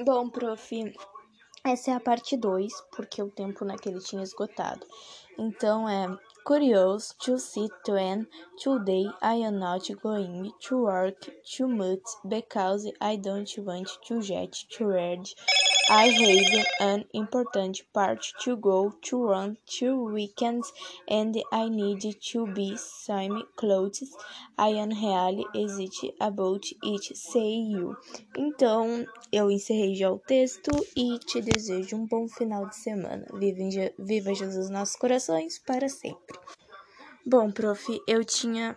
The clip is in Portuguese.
Bom, prof, essa é a parte 2, porque o tempo naquele tinha esgotado. Então é curious to see when today I am not going to work too much because I don't want to get tired. I have an important part to go to on two weekends and I need to be some clothes. I am really excited about it, say you. Então, eu encerrei já o texto e te desejo um bom final de semana. Viva, viva Jesus nos nossos corações para sempre. Bom, prof, eu tinha